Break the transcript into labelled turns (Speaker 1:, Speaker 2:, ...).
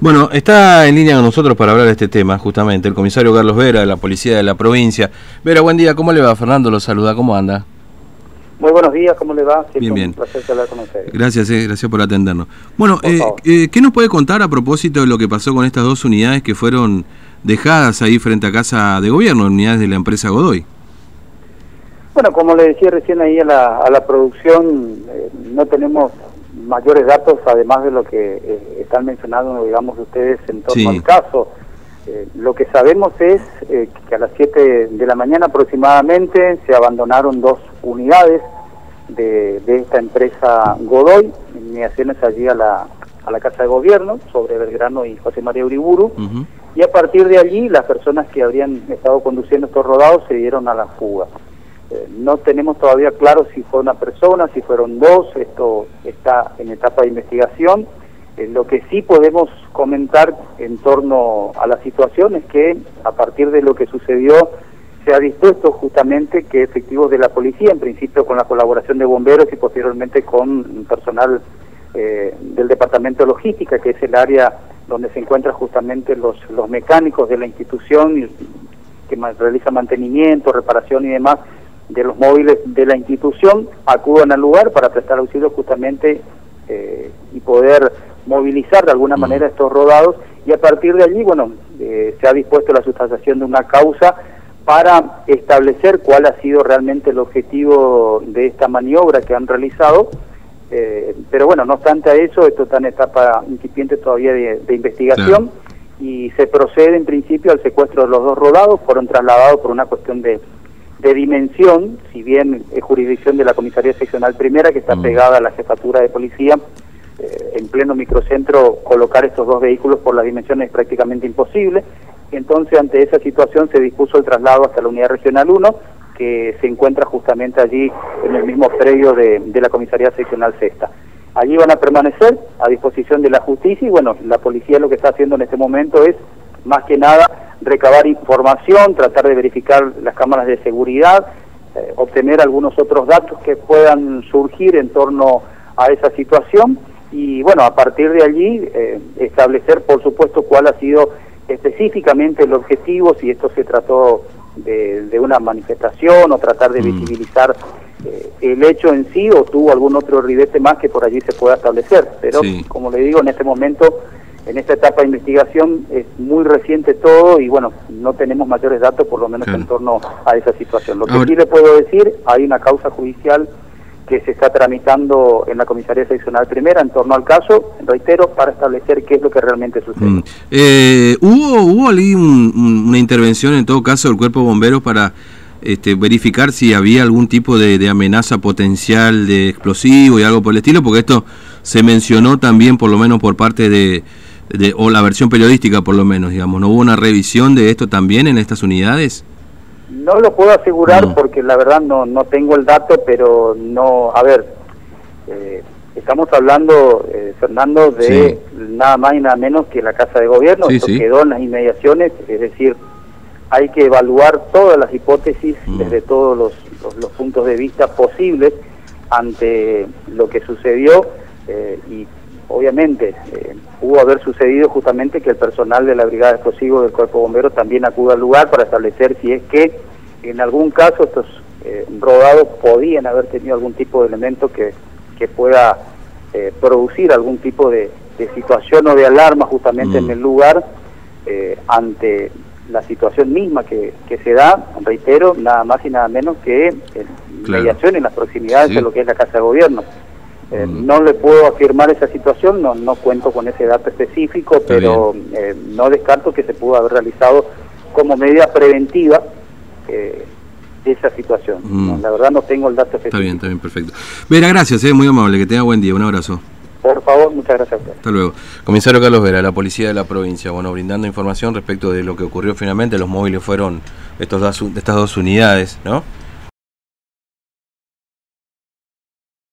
Speaker 1: Bueno, está en línea con nosotros para hablar de este tema, justamente, el comisario Carlos Vera, de la Policía de la Provincia. Vera, buen día, ¿cómo le va? Fernando lo saluda, ¿cómo anda?
Speaker 2: Muy buenos días, ¿cómo le va?
Speaker 1: bien, bien.
Speaker 2: Un placer hablar con ustedes.
Speaker 1: Gracias, eh, gracias por atendernos. Bueno, eh, eh, ¿qué nos puede contar a propósito de lo que pasó con estas dos unidades que fueron dejadas ahí frente a casa de gobierno, unidades de la empresa Godoy?
Speaker 2: Bueno, como le decía recién ahí a la, a la producción, eh, no tenemos mayores datos, además de lo que eh, están mencionando, digamos, ustedes en torno al caso. Eh, lo que sabemos es eh, que a las 7 de la mañana aproximadamente se abandonaron dos unidades de, de esta empresa Godoy, inmediaciones allí a la, a la Casa de Gobierno, sobre Belgrano y José María Uriburu, y a partir de allí las personas que habrían estado conduciendo estos rodados se dieron a la fuga. Eh, no tenemos todavía claro si fue una persona, si fueron dos, esto está en etapa de investigación. Eh, lo que sí podemos comentar en torno a la situación es que a partir de lo que sucedió se ha dispuesto justamente que efectivos de la policía, en principio con la colaboración de bomberos y posteriormente con personal eh, del Departamento de Logística, que es el área donde se encuentran justamente los, los mecánicos de la institución que realiza mantenimiento, reparación y demás, de los móviles de la institución acudan al lugar para prestar auxilio justamente eh, y poder movilizar de alguna manera estos rodados. Y a partir de allí, bueno, eh, se ha dispuesto la sustanciación de una causa para establecer cuál ha sido realmente el objetivo de esta maniobra que han realizado. Eh, pero bueno, no obstante a eso, esto está en etapa incipiente todavía de, investigación y se procede en principio al secuestro de los dos rodados, fueron trasladados por una cuestión de de dimensión, si bien es jurisdicción de la Comisaría Seccional Primera, que está mm. pegada a la jefatura de policía, eh, en pleno microcentro colocar estos dos vehículos por las dimensiones es prácticamente imposible. Entonces, ante esa situación se dispuso el traslado hasta la Unidad Regional 1, que se encuentra justamente allí en el mismo predio de, de la Comisaría Seccional Sexta. Allí van a permanecer a disposición de la justicia y bueno, la policía lo que está haciendo en este momento es, más que nada, recabar información, tratar de verificar las cámaras de seguridad, eh, obtener algunos otros datos que puedan surgir en torno a esa situación y bueno, a partir de allí eh, establecer por supuesto cuál ha sido específicamente el objetivo, si esto se trató de, una manifestación o tratar de mm. visibilizar eh, el hecho en sí o tuvo algún otro ribete más que por allí se pueda establecer. Pero como le digo, en este momento en esta etapa de investigación es muy reciente todo y bueno, no tenemos mayores datos por lo menos en torno a esa situación. Lo que sí le puedo decir, hay una causa judicial que se está tramitando en la Comisaría Seccional Primera en torno al caso, reitero, para establecer qué es lo que realmente sucede. Mm.
Speaker 1: Eh, ¿Hubo, hubo ahí una intervención en todo caso del Cuerpo de Bomberos para este, verificar si había algún tipo de, de, amenaza potencial de explosivo y algo por el estilo? Porque esto se mencionó también por lo menos por parte de o la versión periodística por lo menos, digamos, ¿no hubo una revisión de esto también en estas unidades?
Speaker 2: No lo puedo asegurar porque la verdad no, no tengo el dato, pero no, a ver, eh, estamos hablando, eh, Fernando, de nada más y nada menos que la Casa de Gobierno, esto quedó en las inmediaciones, es decir, hay que evaluar todas las hipótesis mm. desde todos los, los, puntos de vista posibles ante lo que sucedió eh, y obviamente eh, pudo haber sucedido justamente que el personal de la Brigada de Explosivos del Cuerpo Bombero también acuda al lugar para establecer si es que en algún caso estos eh, rodados podían haber tenido algún tipo de elemento que, que pueda eh, producir algún tipo de, situación o de alarma justamente en mm. el lugar ante la situación misma que, que, se da, reitero, nada más y nada menos que mediación en las proximidades de lo que es la Casa de Gobierno. Eh, no le puedo afirmar esa situación, no, no cuento con ese dato específico, pero eh, no descarto que se pudo haber realizado como medida preventiva eh, esa situación. Mm. la verdad no tengo el dato específico.
Speaker 1: Está bien, está bien, perfecto. Vera, gracias, muy amable, que tenga buen día, un abrazo.
Speaker 2: Por favor, muchas gracias a usted.
Speaker 1: Hasta luego. Comisario Carlos Vera, la policía de la provincia, bueno, brindando información respecto de lo que ocurrió finalmente, los móviles fueron estos dos, estas dos unidades, ¿no?